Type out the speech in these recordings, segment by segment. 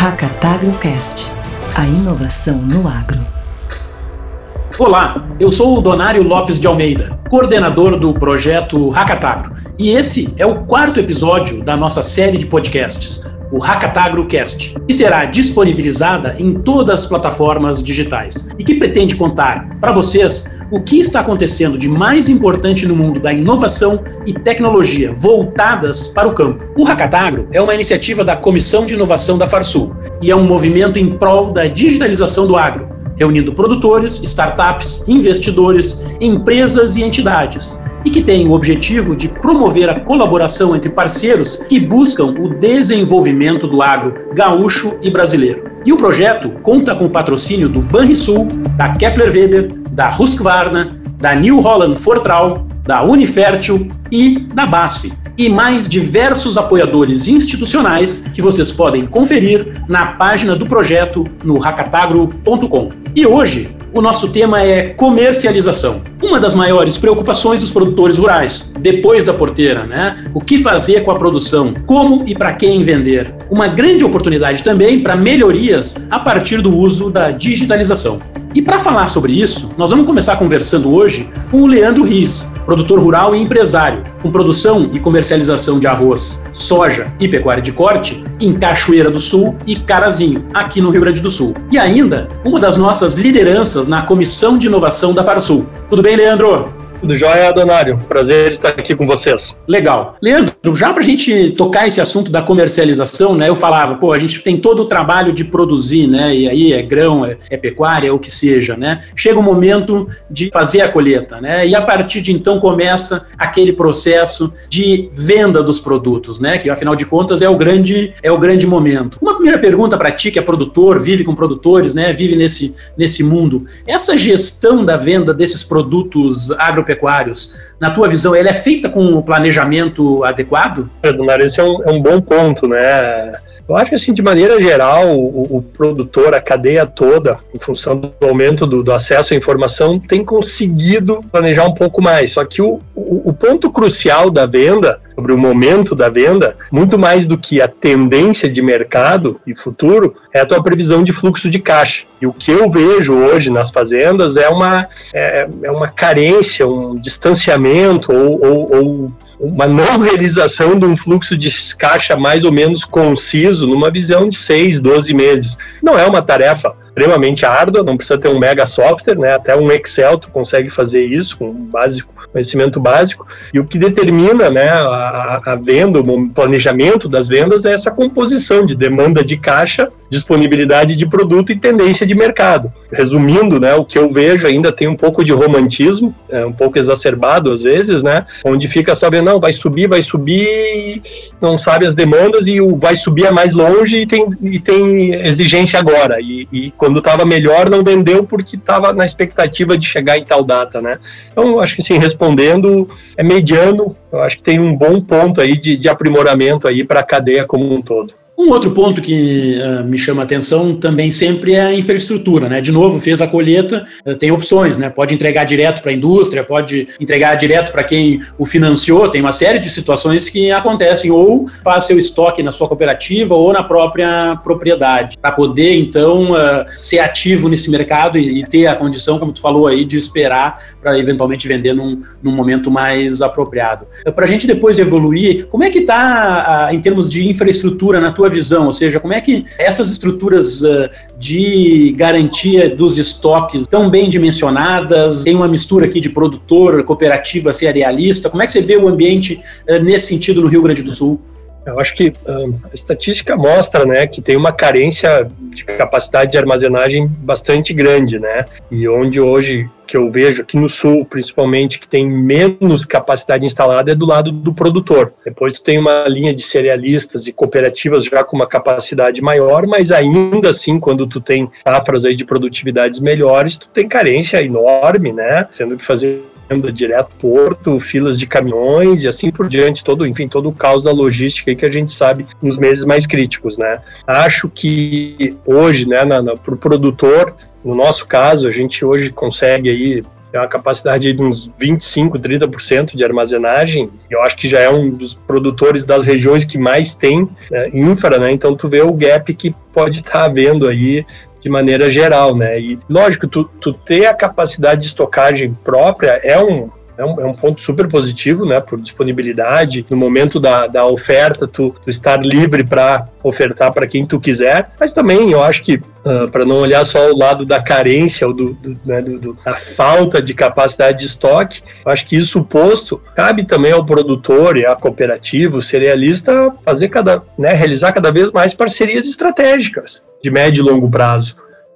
Hackatagrocast, a inovação no agro. Olá, eu sou o Donário Lopes de Almeida, coordenador do projeto Hackatagro, e esse é o quarto episódio da nossa série de podcasts, o Hackatagro Cast, que será disponibilizada em todas as plataformas digitais e que pretende contar para vocês o que está acontecendo de mais importante no mundo da inovação e tecnologia voltadas para o campo. O Hackatagro é uma iniciativa da Comissão de Inovação da Farsul e é um movimento em prol da digitalização do agro, reunindo produtores, startups, investidores, empresas e entidades e que tem o objetivo de promover a colaboração entre parceiros que buscam o desenvolvimento do agro gaúcho e brasileiro. E o projeto conta com o patrocínio do Banrisul, da Kepler Weber, da Husqvarna, da New Holland Fortral, da Unifértil e da BASF, e mais diversos apoiadores institucionais que vocês podem conferir na página do projeto no racatagro.com. E hoje o nosso tema é comercialização. Uma das maiores preocupações dos produtores rurais, depois da porteira, né? O que fazer com a produção? Como e para quem vender? Uma grande oportunidade também para melhorias a partir do uso da digitalização. E para falar sobre isso, nós vamos começar conversando hoje com o Leandro Riz, produtor rural e empresário, com produção e comercialização de arroz, soja e pecuária de corte em Cachoeira do Sul e Carazinho, aqui no Rio Grande do Sul. E ainda, uma das nossas lideranças na Comissão de Inovação da Farsul. Tudo bem, Leandro? Tudo jóia, Donário. Prazer estar aqui com vocês. Legal. Leandro, já para a gente tocar esse assunto da comercialização, né? Eu falava, pô, a gente tem todo o trabalho de produzir, né? E aí é grão, é, é pecuária, é o que seja, né? Chega o momento de fazer a colheita, né? E a partir de então começa aquele processo de venda dos produtos, né? Que afinal de contas é o grande, é o grande momento. Uma primeira pergunta para ti, que é produtor, vive com produtores, né? Vive nesse, nesse mundo. Essa gestão da venda desses produtos agro agropecuários, na tua visão, ela é feita com um planejamento adequado? Eduardo, esse é um, é um bom ponto, né? Eu acho que, assim, de maneira geral, o, o, produtor, a cadeia toda, em função do aumento do, do, acesso à informação, tem conseguido planejar um pouco mais. Só que o, o, o, ponto crucial da venda, sobre o momento da venda, muito mais do que a tendência de mercado e futuro, é a tua previsão de fluxo de caixa. E o que eu vejo hoje nas fazendas é uma, é, é uma carência, um distanciamento ou, ou, ou uma não realização de um fluxo de caixa mais ou menos conciso numa visão de 6, 12 meses. Não é uma tarefa extremamente árdua, não precisa ter um mega software, né? Até um Excel tu consegue fazer isso com básico conhecimento básico, e o que determina né, a, a, venda, o planejamento das vendas é essa composição de demanda de caixa, disponibilidade de produto e tendência de mercado. Resumindo, né, o que eu vejo ainda tem um pouco de romantismo, é um pouco exacerbado às vezes, né, onde fica sabendo, não, vai subir, vai subir, não sabe as demandas e o vai subir é mais longe e tem, e tem exigência agora. E, e quando estava melhor não vendeu porque estava na expectativa de chegar em tal data, né. Então, acho que sim, respondendo, é mediano, eu acho que tem um bom ponto aí de, de aprimoramento aí para a cadeia como um todo. Um outro ponto que uh, me chama a atenção também sempre é a infraestrutura, né? De novo, fez a colheita, uh, tem opções, né? Pode entregar direto para a indústria, pode entregar direto para quem o financiou, tem uma série de situações que acontecem, ou faz seu estoque na sua cooperativa ou na própria propriedade, para poder, então, uh, ser ativo nesse mercado e, e, ter a condição, como tu falou aí, de esperar para eventualmente vender num, num momento mais apropriado. Para a gente depois evoluir, como é que está, em termos de infraestrutura na tua tua visão? Ou seja, como é que essas estruturas uh, de garantia dos estoques estão bem dimensionadas? Tem uma mistura aqui de produtor, cooperativa, cerealista? Como é que você vê o ambiente uh, nesse sentido no Rio Grande do Sul? Eu acho que um, a estatística mostra, né, que tem uma carência de capacidade de armazenagem bastante grande, né, e onde hoje que eu vejo aqui no sul, principalmente, que tem menos capacidade instalada é do lado do produtor. Depois tu tem uma linha de cerealistas e cooperativas já com uma capacidade maior, mas ainda assim, quando tu tem safras aí de produtividades melhores, tu tem carência enorme, né, sendo que fazer direto porto, filas de caminhões e assim por diante, todo, enfim, todo o caos da logística que a gente sabe nos meses mais críticos, né? Acho que hoje, né, para o produtor, no nosso caso, a gente hoje consegue aí uma capacidade de uns 25, 30% de armazenagem, eu acho que já é um dos produtores das regiões que mais tem né, infra, né? Então tu vê o gap que pode estar tá havendo aí de maneira geral, né? E lógico, tu, tu ter a capacidade de estocagem própria é um, é um, é um, ponto super positivo, né, por disponibilidade. No momento da, da oferta, tu, tu estar livre para ofertar para quem tu quiser. Mas também eu acho que, uh, ah, para não olhar só o lado da carência ou do, do, né, do, da falta de capacidade de estoque, eu acho que isso posto, cabe também ao produtor e à cooperativa, o cerealista, fazer cada, né, realizar cada vez mais parcerias estratégicas de médio e longo prazo.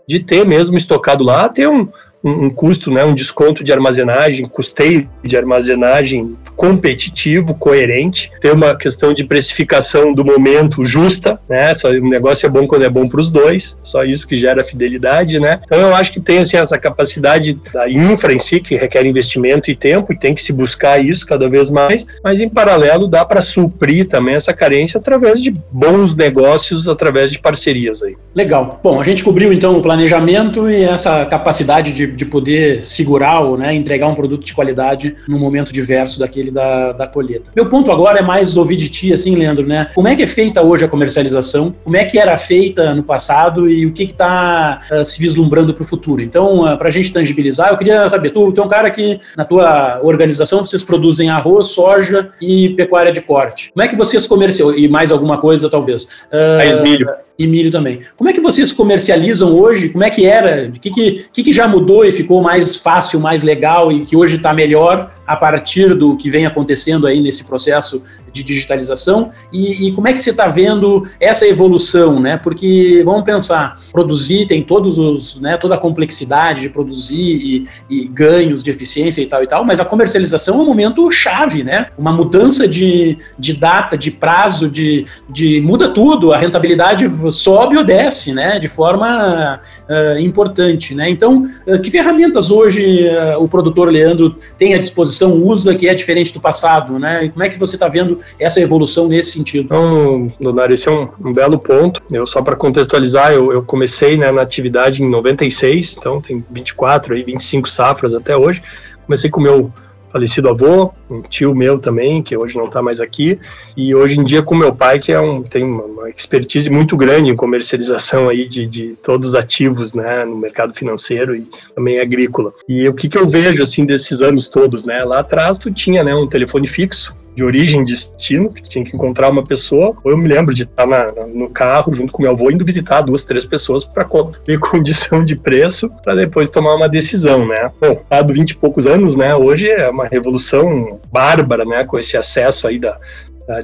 De ter mesmo estocado lá, ter um, um, um custo, né, um desconto de armazenagem, custeio de armazenagem competitivo, coerente, ter uma questão de precificação do momento justa, né? Só, o negócio é bom quando é bom para os dois, só isso que gera fidelidade, né? Então eu acho que tem assim, essa capacidade da infra em si, que requer investimento e tempo, e tem que se buscar isso cada vez mais, mas em paralelo dá para suprir também essa carência através de bons negócios, através de parcerias aí. Legal. Bom, a gente cobriu então o planejamento e essa capacidade de, de poder segurar ou né, entregar um produto de qualidade no momento diverso daquele da, da colheita. Meu ponto agora é mais ouvir de ti, assim, Leandro, né? Como é que é feita hoje a comercialização? Como é que era feita no passado e o que está uh, ah, se vislumbrando para o futuro? Então, uh, ah, para a gente tangibilizar, eu queria saber, tu, tu é um cara que na tua organização vocês produzem arroz, soja e pecuária de corte. Como é que vocês comercializam? E mais alguma coisa, talvez. Uh, milho e milho também. Como é que vocês comercializam hoje? Como é que era? O que, que, que, que já mudou e ficou mais fácil, mais legal e que hoje está melhor a partir do que vem acontecendo aí nesse processo de digitalização? E, e como é que você está vendo essa evolução, né? Porque vamos pensar, produzir tem todos os, né, toda a complexidade de produzir e, e ganhos de eficiência e tal e tal, mas a comercialização é um momento chave, né? Uma mudança de, de data, de prazo, de, de muda tudo, a rentabilidade sobe ou desce, né, de forma uh, importante, né. Então, uh, que ferramentas hoje uh, o produtor Leandro tem à disposição, usa, que é diferente do passado, né? E como é que você está vendo essa evolução nesse sentido? Então, Donário, esse é um, um belo ponto. Eu só para contextualizar, eu, eu comecei né, na atividade em 96, então tem 24 aí 25 safras até hoje. Comecei com o meu falecido avô, um tio meu também, que hoje não está mais aqui, e hoje em dia com meu pai, que é um, tem uma expertise muito grande em comercialização aí de, de todos os ativos, né, no mercado financeiro e também agrícola. E o que, que eu vejo, assim, desses anos todos, né, lá atrás tu tinha, né, um telefone fixo, de origem destino, que tinha que encontrar uma pessoa. Ou eu me lembro de estar na, no carro junto com meu avô indo visitar duas, três pessoas para ver condição de preço para depois tomar uma decisão, né? Bom, dado 20 e poucos anos, né? Hoje é uma revolução bárbara, né? Com esse acesso aí da,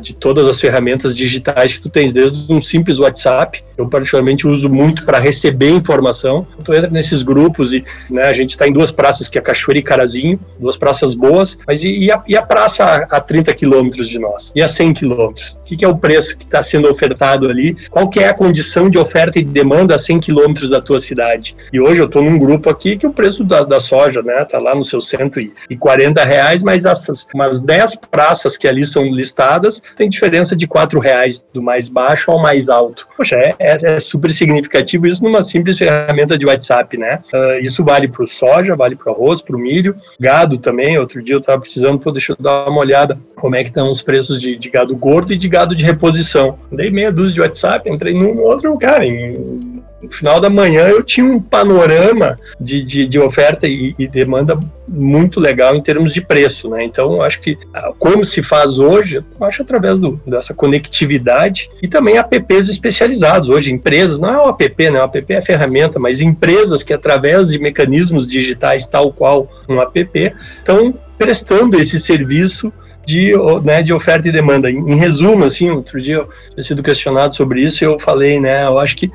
de todas as ferramentas digitais que tu tens, desde um simples WhatsApp, eu particularmente uso muito para receber informação. Tu entra nesses grupos e né, a gente está em duas praças, que é Cachoeira e Carazinho, duas praças boas, mas e, e, a, e a, praça a, a 30 quilômetros de nós? E a 100 quilômetros? O que, que, é o preço que está sendo ofertado ali? Qual que é a condição de oferta e de demanda a 100 quilômetros da tua cidade? E hoje eu estou num grupo aqui que o preço da, da soja né, tá lá nos seus 140 reais, mas as, umas 10 praças que ali são listadas tem diferença de quatro reais do mais baixo ao mais alto. Poxa, é, é, é super significativo isso numa simples ferramenta de WhatsApp, né? Uh, isso vale para o soja, vale para o arroz, para o milho, gado também. Outro dia eu estava precisando, pô, deixa eu dar uma olhada como é que estão os preços de, de gado gordo e de gado de reposição. Dei meia dúzia de WhatsApp, entrei num outro, cara, em no final da manhã eu tinha um panorama de, de, de oferta e, e, demanda muito legal em termos de preço, né? Então, acho que ah, como se faz hoje, acho através do, dessa conectividade e também apps especializados. Hoje, empresas, não é o app, né? O app é ferramenta, mas empresas que através de mecanismos digitais tal qual um app estão prestando esse serviço de, né, de oferta e demanda. Em, em resumo, assim, outro dia eu tinha sido questionado sobre isso e eu falei, né, eu acho que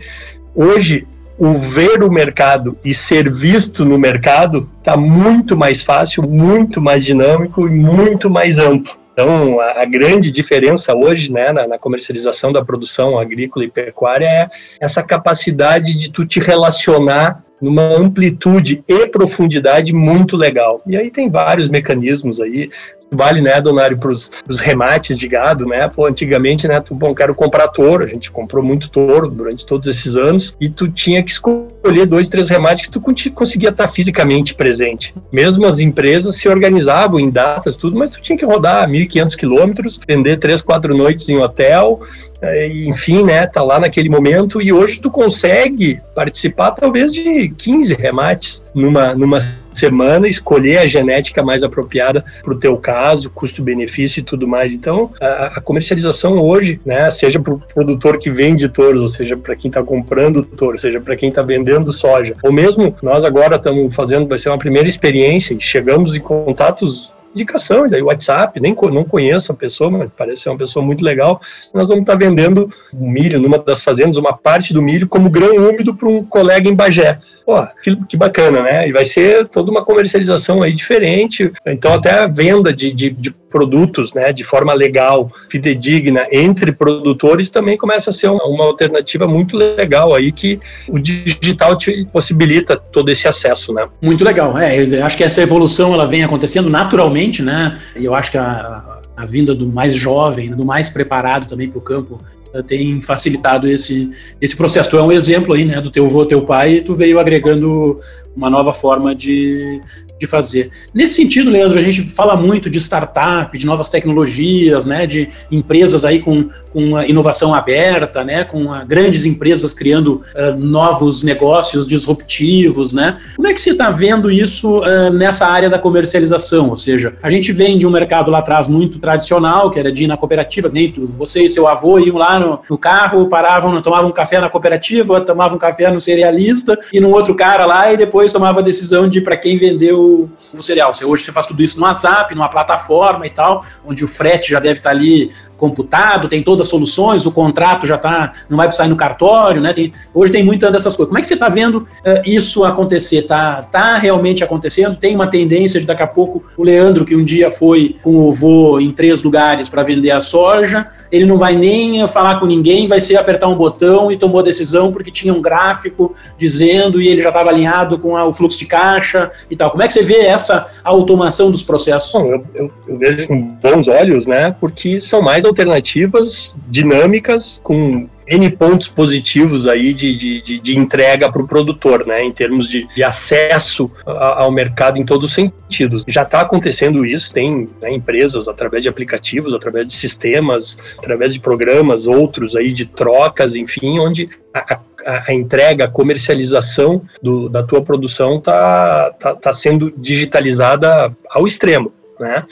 Hoje, o ver o mercado e ser visto no mercado está muito mais fácil, muito mais dinâmico e muito mais amplo. Então, a, a grande diferença hoje né, na, na, comercialização da produção agrícola e pecuária é essa capacidade de tu te relacionar numa amplitude e profundidade muito legal. E aí tem vários mecanismos aí, vale, né, Donário, para os remates de gado, né? Pô, antigamente, né, tu, bom, quero comprar touro, a gente comprou muito touro durante todos esses anos, e tu tinha que escolher dois, três remates que tu conseguia estar fisicamente presente. Mesmo as empresas se organizavam em datas, tudo, mas tu tinha que rodar 1.500 quilômetros, vender três, quatro noites em hotel, é, enfim, né, tá lá naquele momento e hoje tu consegue participar talvez de 15 remates numa, numa semana, escolher a genética mais apropriada para o teu caso, custo-benefício e tudo mais. Então, a, a comercialização hoje, né, seja para o produtor que vende touros, ou seja, para quem está comprando touro, seja para quem está vendendo soja, ou mesmo nós agora estamos fazendo, vai ser uma primeira experiência e chegamos em contatos indicação, daí WhatsApp, nem não conheço a pessoa, mas parece ser uma pessoa muito legal. Nós vamos estar vendendo milho numa das fazendas, uma parte do milho como grão úmido para um colega em Bagé. Pô, que, que, bacana, né? E vai ser toda uma comercialização aí diferente. Então, até a venda de, de, de, produtos, né, de forma legal, fidedigna, entre produtores, também começa a ser uma, uma, alternativa muito legal aí que o digital te possibilita todo esse acesso, né? Muito legal. É, eu acho que essa evolução ela vem acontecendo naturalmente, né? E eu acho que a, a vinda do mais jovem, do mais preparado também para o campo, tem facilitado esse, esse processo. Tu é um exemplo aí, né, do teu avô, teu pai, e tu veio agregando uma nova forma de, de fazer. Nesse sentido, Leandro, a gente fala muito de startup, de novas tecnologias, né, de empresas aí com, com inovação aberta, né, com uh, grandes empresas criando uh, novos negócios disruptivos, né. Como é que você está vendo isso uh, nessa área da comercialização? Ou seja, a gente vem de um mercado lá atrás muito tradicional, que era de ir na cooperativa, nem tu, você e seu avô iam lá no, no carro, paravam, tomavam café na cooperativa, tomavam café no cerealista e no outro cara lá e depois tomava a decisão de para quem vendeu o, cereal. Você, hoje você faz tudo isso no WhatsApp, numa plataforma e tal, onde o frete já deve estar ali computado, tem todas as soluções, o contrato já está, não vai precisar ir no cartório, né? Tem, hoje tem muitas dessas coisas. Como é que você está vendo uh, isso acontecer? Está tá realmente acontecendo? Tem uma tendência de daqui a pouco o Leandro, que um dia foi com o vô em três lugares para vender a soja, ele não vai nem falar com ninguém, vai ser apertar um botão e tomou a decisão porque tinha um gráfico dizendo e ele já estava alinhado com a, o fluxo de caixa e tal. Como é que você vê essa automação dos processos? Bom, eu, eu, eu vejo com bons olhos, né? Porque são mais alternativas dinâmicas com N pontos positivos aí de, de, de entrega para o produtor, né, em termos de, de acesso a, ao mercado em todos os sentidos. Já está acontecendo isso, tem né, empresas através de aplicativos, através de sistemas, através de programas, outros aí de trocas, enfim, onde a, a, a entrega, a comercialização do, da tua produção está tá, tá sendo digitalizada ao extremo, né?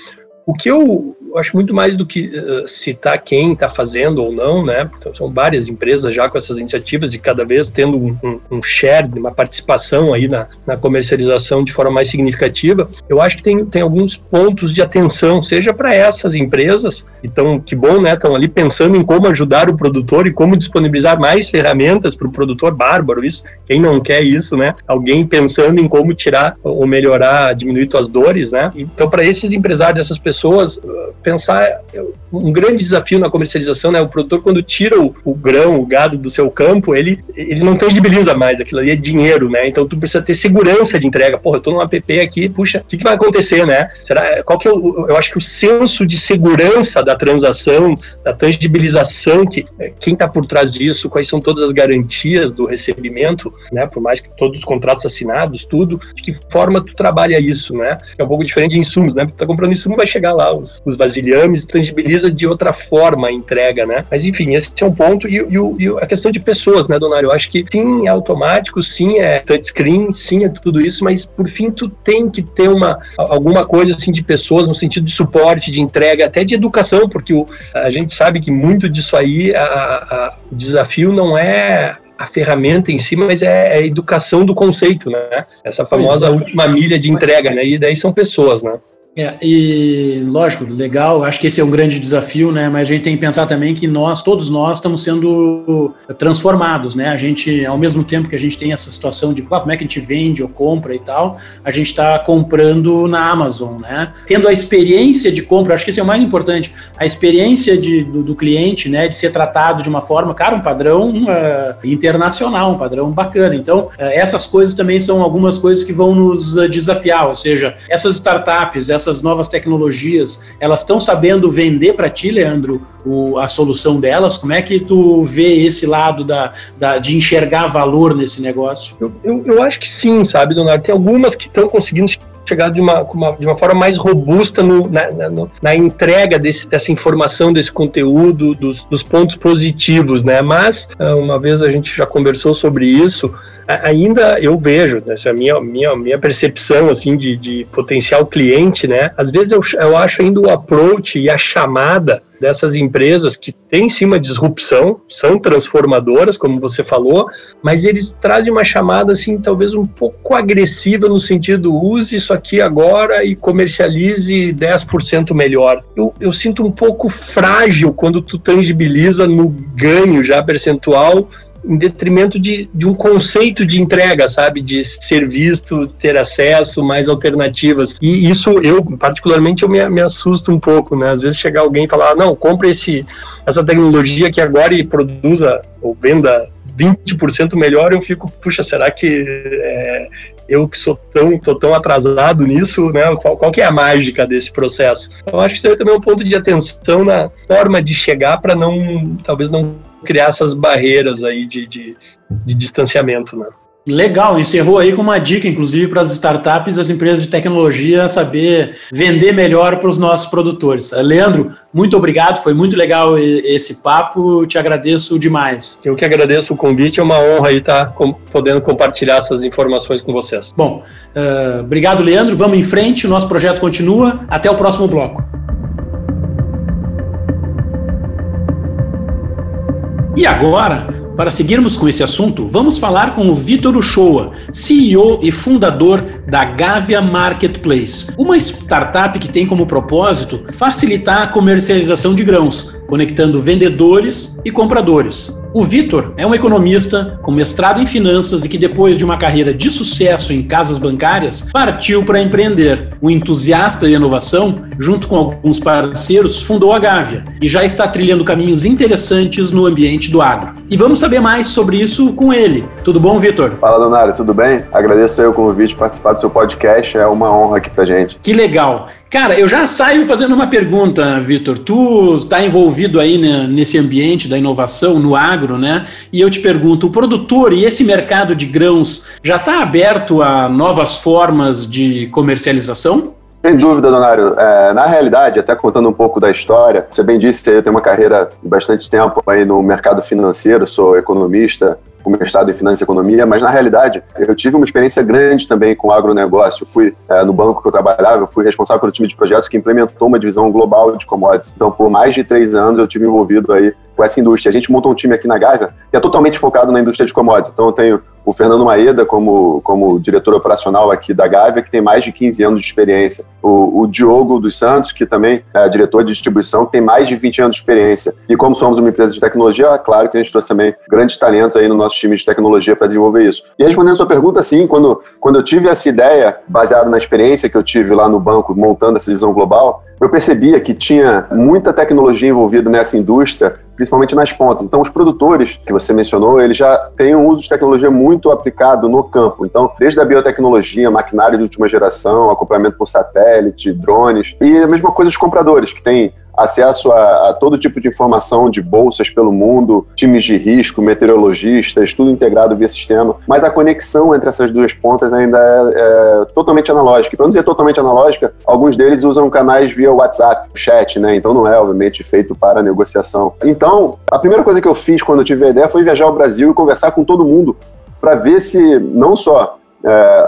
O que eu acho muito mais do que uh, citar quem está fazendo ou não, né? Então, são várias empresas já com essas iniciativas e cada vez tendo um, um, um share, uma participação aí na, na, comercialização de forma mais significativa. Eu acho que tem, tem alguns pontos de atenção, seja para essas empresas, então que bom, né? Estão ali pensando em como ajudar o produtor e como disponibilizar mais ferramentas para o produtor bárbaro. Isso, quem não quer isso, né? Alguém pensando em como tirar ou melhorar, diminuir suas dores, né? Então, para esses empresários, essas pessoas pensar um grande desafio na comercialização, né? O produtor quando tira o, o, grão, o gado do seu campo, ele, ele não tangibiliza mais, aquilo ali é dinheiro, né? Então tu precisa ter segurança de entrega. Porra, eu tô num app aqui, puxa, o que, que vai acontecer, né? Será, qual que é o, eu acho que o senso de segurança da transação, da tangibilização, que é, quem está por trás disso, quais são todas as garantias do recebimento, né? Por mais que todos os contratos assinados, tudo, de que forma tu trabalha isso, né? É um pouco diferente de insumos, né? Tu tá comprando insumo, vai chegar lá os, os vasilhames, tangibiliza de outra forma a entrega, né? Mas enfim, esse é um ponto. E, e, e a questão de pessoas, né, Donário? Eu acho que sim, é automático, sim, é touchscreen, sim, é tudo isso, mas por fim tu tem que ter uma, alguma coisa assim de pessoas no sentido de suporte, de entrega, até de educação, porque o, a gente sabe que muito disso aí, a, a, o desafio não é a ferramenta em si, mas é a educação do conceito, né? Essa famosa é. última milha de entrega, né? E daí são pessoas, né? É, e lógico, legal, acho que esse é um grande desafio, né? Mas a gente tem que pensar também que nós, todos nós, estamos sendo transformados, né? A gente, ao mesmo tempo que a gente tem essa situação de ah, como é que a gente vende ou compra e tal, a gente está comprando na Amazon, né? Tendo a experiência de compra, acho que isso é o mais importante, a experiência de, do, do cliente, né? De ser tratado de uma forma, cara, um padrão uh, internacional, um padrão bacana. Então, uh, essas coisas também são algumas coisas que vão nos uh, desafiar, ou seja, essas startups, novas tecnologias, elas estão sabendo vender para ti, Leandro, o, a solução delas? Como é que tu vê esse lado da, da de enxergar valor nesse negócio? Eu, eu, eu acho que sim, sabe, Leonardo? Tem algumas que estão conseguindo chegar de uma, uma, de uma forma mais robusta no, na, na, na, entrega desse, dessa informação, desse conteúdo, dos, dos pontos positivos, né? Mas, ah, uma vez a gente já conversou sobre isso, ainda eu vejo, essa é a minha, minha, minha percepção assim de, de potencial cliente, né? Às vezes eu, eu acho ainda o approach e a chamada dessas empresas que têm sim uma disrupção, são transformadoras, como você falou, mas eles trazem uma chamada assim, talvez um pouco agressiva no sentido use isso aqui agora e comercialize 10% melhor. Eu, eu sinto um pouco frágil quando tu tangibiliza no ganho já percentual em detrimento de, de um conceito de entrega, sabe? De ser visto, ter acesso, mais alternativas. E isso, eu, particularmente, eu me, me assusto um pouco, né? Às vezes chegar alguém e falar, ah, não, compre esse, essa tecnologia que agora produza ou venda 20% melhor, eu fico, puxa, será que é, eu que sou tão, tô tão atrasado nisso, né? Qual, qual que é a mágica desse processo? Eu acho que isso aí também é um ponto de atenção na forma de chegar para não, talvez não criar essas barreiras aí de, de, de distanciamento, né? Legal, encerrou aí com uma dica, inclusive, para as startups e as empresas de tecnologia saber vender melhor para os nossos produtores. Leandro, muito obrigado, foi muito legal esse papo, te agradeço demais. Eu que agradeço o convite, é uma honra aí estar tá podendo compartilhar essas informações com vocês. Bom, uh, obrigado, Leandro, vamos em frente, o nosso projeto continua, até o próximo bloco. E agora, para seguirmos com esse assunto, vamos falar com o Vitor Uchoa, CEO e fundador da Gavia Marketplace, uma startup que tem como propósito facilitar a comercialização de grãos, conectando vendedores e compradores. O Vitor é um economista com mestrado em finanças e que, depois de uma carreira de sucesso em casas bancárias, partiu para empreender. Um entusiasta de inovação, junto com alguns parceiros, fundou a Gávea e já está trilhando caminhos interessantes no ambiente do agro. E vamos saber mais sobre isso com ele. Tudo bom, Vitor? Fala, Donário, tudo bem? Agradeço aí o convite, participar do seu podcast, é uma honra aqui pra gente. Que legal. Cara, eu já saio fazendo uma pergunta, Vitor. Tu está envolvido aí né, nesse ambiente da inovação, no agro, né? E eu te pergunto, o produtor e esse mercado de grãos já está aberto a novas formas de comercialização? Sem dúvida, Donário. É, na realidade, até contando um pouco da história, você bem disse, eu tenho uma carreira de bastante tempo aí no mercado financeiro, sou economista, com mestrado em Finanças e Economia, mas na realidade eu tive uma experiência grande também com o agronegócio. fui é, no banco que eu trabalhava, eu fui responsável pelo time de projetos que implementou uma divisão global de commodities. Então, por mais de três anos eu tive envolvido aí com essa indústria. A gente montou um time aqui na Gávea que é totalmente focado na indústria de commodities. Então, eu tenho o Fernando Maeda como, como diretor operacional aqui da Gávea, que tem mais de 15 anos de experiência. O, o Diogo dos Santos, que também é diretor de distribuição, que tem mais de 20 anos de experiência. E como somos uma empresa de tecnologia, é claro que a gente trouxe também grandes talentos aí no nosso time de tecnologia para desenvolver isso. E respondendo a sua pergunta, sim, quando, quando eu tive essa ideia, baseada na experiência que eu tive lá no banco montando essa divisão global, eu percebia que tinha muita tecnologia envolvida nessa indústria, principalmente nas pontas. Então, os produtores que você mencionou, eles já têm um uso de tecnologia muito aplicado no campo. Então, desde a biotecnologia, maquinário de última geração, acompanhamento por satélite, drones, e a mesma coisa os compradores, que têm acesso a, a, todo tipo de informação de bolsas pelo mundo, times de risco, meteorologistas, tudo integrado via sistema. Mas a conexão entre essas duas pontas ainda é, é totalmente analógica. Para não dizer totalmente analógica, alguns deles usam canais via WhatsApp, chat, né? Então não é, obviamente, feito para negociação. Então, a primeira coisa que eu fiz quando eu tive a ideia foi viajar ao Brasil e conversar com todo mundo para ver se não só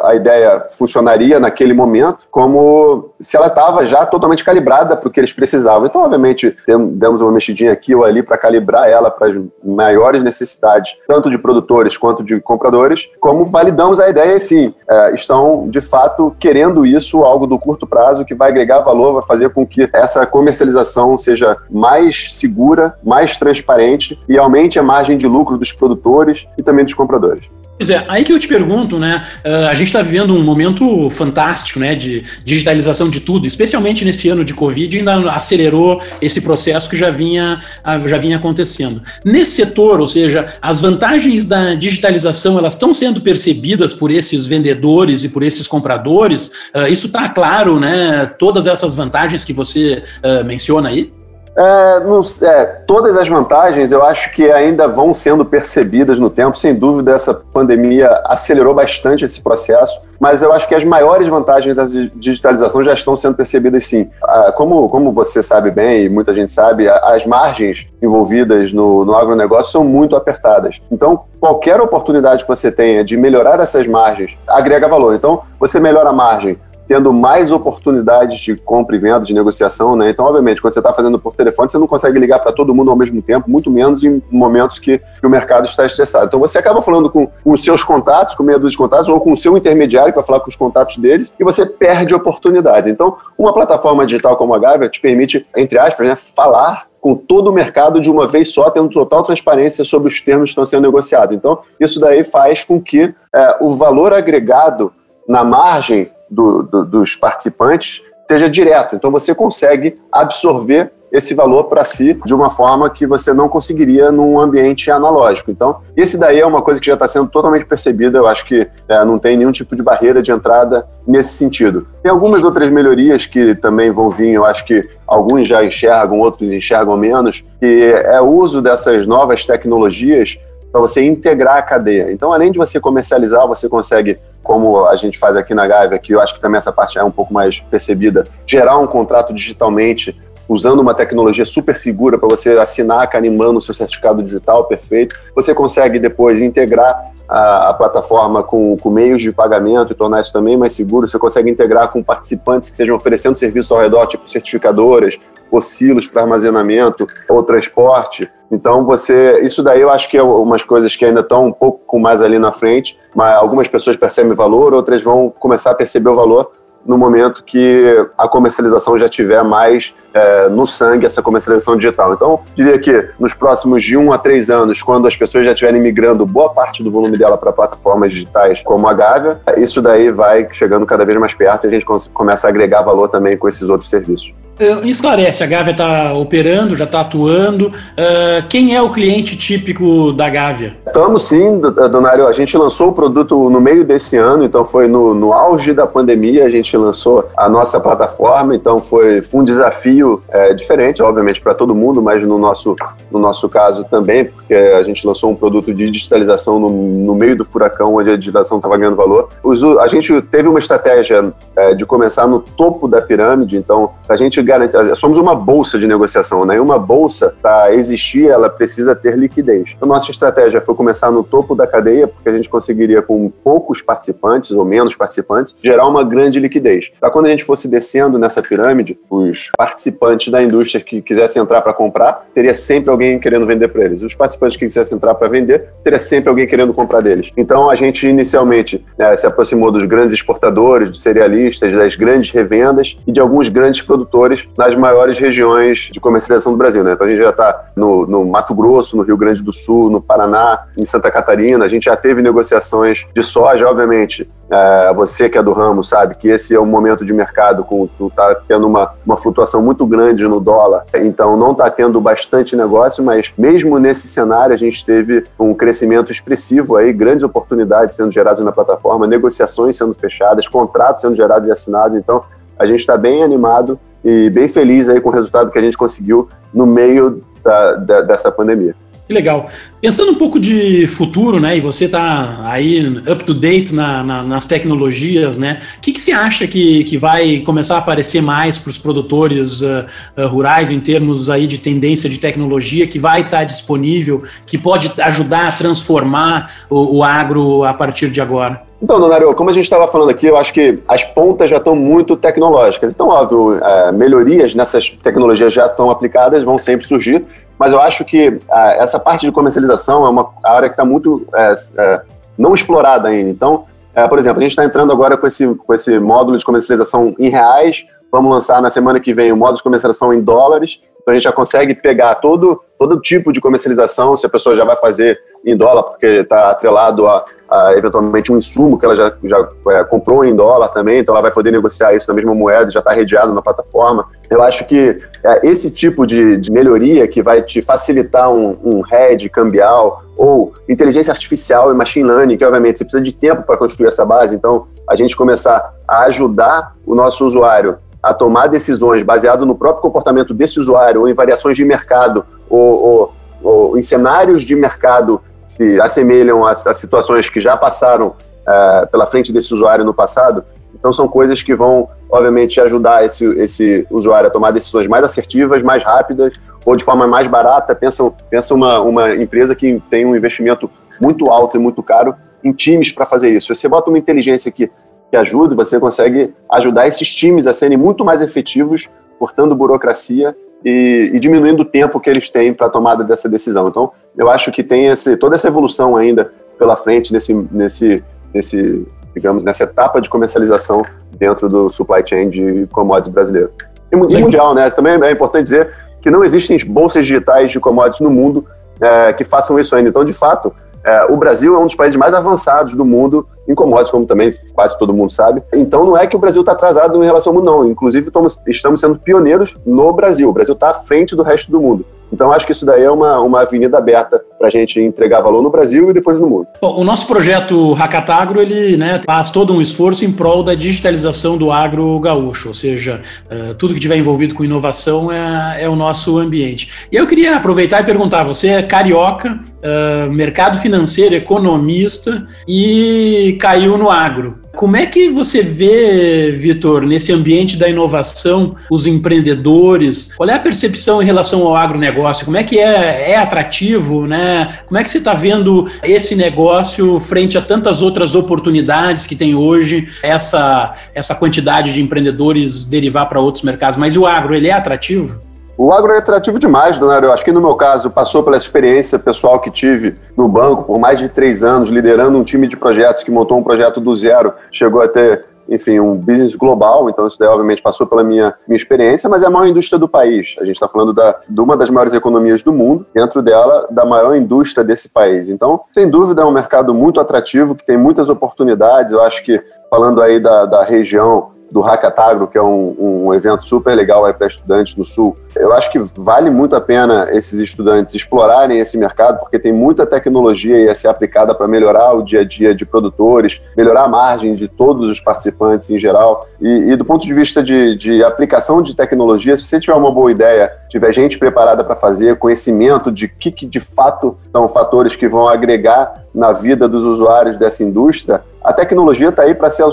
a ideia funcionaria naquele momento, como se ela estava já totalmente calibrada para o que eles precisavam. Então, obviamente, demos uma mexidinha aqui ou ali para calibrar ela para as maiores necessidades, tanto de produtores quanto de compradores, como validamos a ideia sim, é, estão de fato querendo isso, algo do curto prazo que vai agregar valor, vai fazer com que essa comercialização seja mais segura, mais transparente e aumente a margem de lucro dos produtores e também dos compradores. Pois é, aí que eu te pergunto, né? Uh, a gente está vivendo um momento fantástico, né? De digitalização de tudo, especialmente nesse ano de Covid, ainda acelerou esse processo que já vinha, uh, já vinha acontecendo. Nesse setor, ou seja, as vantagens da digitalização, elas estão sendo percebidas por esses vendedores e por esses compradores? Uh, isso está claro, né? Todas essas vantagens que você menciona aí? É, não, é, todas as vantagens eu acho que ainda vão sendo percebidas no tempo. Sem dúvida, essa pandemia acelerou bastante esse processo, mas eu acho que as maiores vantagens da digitalização já estão sendo percebidas sim. Como, como você sabe bem e muita gente sabe, as margens envolvidas no, no agronegócio são muito apertadas. Então, qualquer oportunidade que você tenha de melhorar essas margens agrega valor. Então, você melhora a margem tendo mais oportunidades de compra e venda, de negociação, né? Então, obviamente, quando você está fazendo por telefone, você não consegue ligar para todo mundo ao mesmo tempo, muito menos em momentos que, que, o mercado está estressado. Então, você acaba falando com, os seus contatos, com meia dúzia de contatos, ou com o seu intermediário para falar com os contatos dele, e você perde oportunidade. Então, uma plataforma digital como a Gávea te permite, entre aspas, né, falar com todo o mercado de uma vez só, tendo total transparência sobre os termos que estão sendo negociados. Então, isso daí faz com que é, o valor agregado na margem do, do, dos participantes seja direto. Então você consegue absorver esse valor para si de uma forma que você não conseguiria num ambiente analógico. Então, esse daí é uma coisa que já está sendo totalmente percebida. Eu acho que é, não tem nenhum tipo de barreira de entrada nesse sentido. Tem algumas outras melhorias que também vão vir. Eu acho que alguns já enxergam, outros enxergam menos. Que é o uso dessas novas tecnologias para você integrar a cadeia. Então, além de você comercializar, você consegue, como a gente faz aqui na Gávea, que eu acho que também essa parte é um pouco mais percebida, gerar um contrato digitalmente usando uma tecnologia super segura para você assinar carimbando o seu certificado digital perfeito. Você consegue depois integrar a, a plataforma com, com, meios de pagamento e tornar isso também mais seguro. Você consegue integrar com participantes que estejam oferecendo serviços ao redor, tipo certificadoras, oscilos para armazenamento ou transporte. Então você, isso daí eu acho que é umas coisas que ainda estão um pouco mais ali na frente, mas algumas pessoas percebem valor, outras vão começar a perceber o valor no momento que a comercialização já tiver mais é, no sangue essa comercialização digital. Então, diria que nos próximos de um a três anos, quando as pessoas já estiverem migrando boa parte do volume dela para plataformas digitais como a Gávea, isso daí vai chegando cada vez mais perto e a gente começa a agregar valor também com esses outros serviços. Uh, esclarece, a Gávea está operando, já está atuando. Uh, quem é o cliente típico da Gávea? Estamos sim, Donário. A gente lançou o produto no meio desse ano, então foi no, no auge da pandemia, a gente lançou a nossa plataforma, então foi, foi um desafio é, diferente, obviamente, para todo mundo, mas no nosso, no nosso caso também, porque a gente lançou um produto de digitalização no, no meio do furacão, onde a digitalização estava ganhando valor. Os, a gente teve uma estratégia é, de começar no topo da pirâmide, então a gente garante, somos uma bolsa de negociação, né? E uma bolsa, para existir, ela precisa ter liquidez. Então, nossa estratégia foi começar no topo da cadeia, porque a gente conseguiria, com poucos participantes ou menos participantes, gerar uma grande liquidez. Para quando a gente fosse descendo nessa pirâmide, os participantes da indústria que quisessem entrar para comprar, teria sempre alguém querendo vender para eles. Os participantes que quisessem entrar para vender, teria sempre alguém querendo comprar deles. Então, a gente inicialmente né, se aproximou dos grandes exportadores, dos cerealistas, das grandes revendas e de alguns grandes produtores nas maiores regiões de comercialização do Brasil. Né? Então a gente já está no, no, Mato Grosso, no Rio Grande do Sul, no Paraná, em Santa Catarina. A gente já teve negociações de soja, obviamente. É, você que é do ramo sabe que esse é um momento de mercado com está tendo uma, uma flutuação muito grande no dólar, então não está tendo bastante negócio, mas mesmo nesse cenário a gente teve um crescimento expressivo aí, grandes oportunidades sendo geradas na plataforma, negociações sendo fechadas, contratos sendo gerados e assinados. Então a gente está bem animado e bem feliz aí com o resultado que a gente conseguiu no meio da, da, dessa pandemia. Que legal. Pensando um pouco de futuro, né? E você está aí up to date na, na, nas tecnologias, né? O que, que você acha que, que vai começar a aparecer mais para os produtores uh, uh, rurais em termos aí de tendência de tecnologia que vai estar tá disponível, que pode ajudar a transformar o, o agro a partir de agora? Então, Donário, como a gente estava falando aqui, eu acho que as pontas já estão muito tecnológicas. Então, óbvio, é, melhorias nessas tecnologias já estão aplicadas, vão sempre surgir, mas eu acho que é, essa parte de comercialização é uma área que está muito é, é, não explorada ainda. Então, é, por exemplo, a gente está entrando agora com esse, com esse módulo de comercialização em reais, vamos lançar na semana que vem o módulo de comercialização em dólares, então a gente já consegue pegar todo, todo tipo de comercialização, se a pessoa já vai fazer em dólar, porque está atrelado a, a, eventualmente um insumo que ela já, já é, comprou em dólar também, então ela vai poder negociar isso na mesma moeda, já está redeado na plataforma. Eu acho que é, esse tipo de, de, melhoria que vai te facilitar um, um hedge cambial ou inteligência artificial e machine learning, que obviamente você precisa de tempo para construir essa base, então a gente começar a ajudar o nosso usuário a tomar decisões baseado no próprio comportamento desse usuário ou em variações de mercado ou, ou, ou em cenários de mercado se assemelham a, situações que já passaram uh, pela frente desse usuário no passado. Então são coisas que vão, obviamente, ajudar esse, esse usuário a tomar decisões mais assertivas, mais rápidas ou de forma mais barata. Pensa, pensa uma, uma empresa que tem um investimento muito alto e muito caro em times para fazer isso. Você bota uma inteligência que que ajuda, você consegue ajudar esses times a serem muito mais efetivos, cortando burocracia e, e diminuindo o tempo que eles têm para a tomada dessa decisão. Então, eu acho que tem esse, toda essa evolução ainda pela frente nesse, nesse, nesse, digamos, nessa etapa de comercialização dentro do supply chain de commodities brasileiro. E, e mundial, né? Também é importante dizer que não existem bolsas digitais de commodities no mundo é, que façam isso ainda. Então, de fato, é, o Brasil é um dos países mais avançados do mundo em commodities, como também quase todo mundo sabe. Então não é que o Brasil está atrasado em relação ao mundo, não. Inclusive estamos, sendo pioneiros no Brasil. O Brasil está à frente do resto do mundo. Então, acho que isso daí é uma, uma avenida aberta para a gente entregar valor no Brasil e depois no mundo. Bom, o nosso projeto Hackatagro, ele né, faz todo um esforço em prol da digitalização do agro gaúcho, ou seja, uh, tudo que tiver envolvido com inovação é, é, o nosso ambiente. E eu queria aproveitar e perguntar, você é carioca, uh, mercado financeiro, economista e caiu no agro. Como é que você vê, Vitor, nesse ambiente da inovação, os empreendedores? Qual é a percepção em relação ao agronegócio? Como é que é, é atrativo, né? Como é que você está vendo esse negócio frente a tantas outras oportunidades que tem hoje, essa, essa quantidade de empreendedores derivar para outros mercados? Mas o agro, ele é atrativo? O agro é atrativo demais, Donário. Eu acho que no meu caso, passou pela experiência pessoal que tive no banco por mais de três anos, liderando um time de projetos que montou um projeto do zero, chegou a ter, enfim, um business global. Então, isso daí, obviamente, passou pela minha, minha experiência, mas é a maior indústria do país. A gente está falando da, de uma das maiores economias do mundo, dentro dela, da maior indústria desse país. Então, sem dúvida, é um mercado muito atrativo, que tem muitas oportunidades. Eu acho que, falando aí da, da região do Hackatagro, que é um, um evento super legal para estudantes no Sul. Eu acho que vale muito a pena esses estudantes explorarem esse mercado, porque tem muita tecnologia a ser aplicada para melhorar o dia a dia de produtores, melhorar a margem de todos os participantes em geral. E, e do ponto de vista de, de aplicação de tecnologia, se você tiver uma boa ideia, tiver gente preparada para fazer, conhecimento de que, que de fato são fatores que vão agregar na vida dos usuários dessa indústria, a tecnologia está aí para ser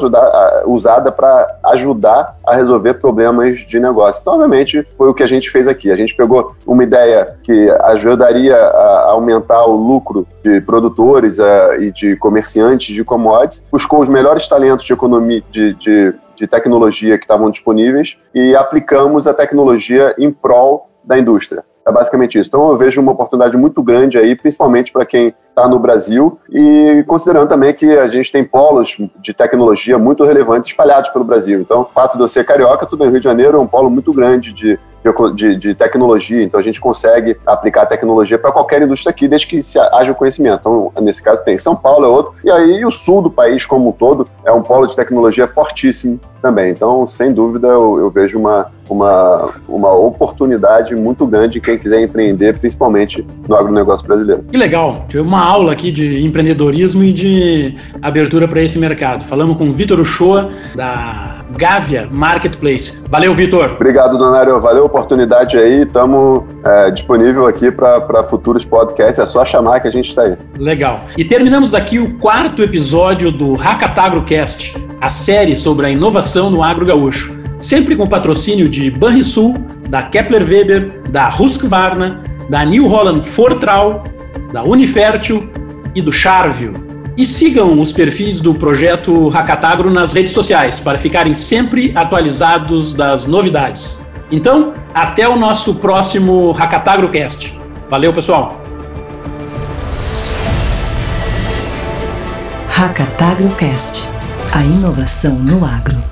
usada para ajudar a resolver problemas de negócio. Então, obviamente, foi o que a gente fez aqui. A gente pegou uma ideia que ajudaria a aumentar o lucro de produtores uh, e de comerciantes de commodities, buscou os melhores talentos de economia, de, de, de tecnologia que estavam disponíveis e aplicamos a tecnologia em prol da indústria. É basicamente isso. Então eu vejo uma oportunidade muito grande aí, principalmente para quem está no Brasil e considerando também que a gente tem polos de tecnologia muito relevantes espalhados pelo Brasil. Então, o fato de eu ser carioca, tudo em Rio de Janeiro é um polo muito grande de de, de, tecnologia, então a gente consegue aplicar a tecnologia para qualquer indústria aqui, desde que se haja o conhecimento. Então, nesse caso, tem São Paulo, é outro, e aí o sul do país como um todo é um polo de tecnologia fortíssimo também. Então, sem dúvida, eu, eu vejo uma, uma, uma oportunidade muito grande quem quiser empreender, principalmente no agronegócio brasileiro. Que legal! Tive uma aula aqui de empreendedorismo e de abertura para esse mercado. Falamos com o Vitor Uchoa, da Gávea Marketplace. Valeu, Vitor! Obrigado, Donário. Valeu a oportunidade aí. Estamos é, disponível aqui para futuros podcasts. É só chamar que a gente está aí. Legal. E terminamos daqui o quarto episódio do Hackatagrocast, a série sobre a inovação no agro gaúcho. Sempre com patrocínio de Banrisul, da Kepler Weber, da Husqvarna, da New Holland Fortral, da Unifértil e do Charvio. E sigam os perfis do projeto Hackatagro nas redes sociais para ficarem sempre atualizados das novidades. Então, até o nosso próximo HackatagroCast. Valeu, pessoal! HackatagroCast. A inovação no agro.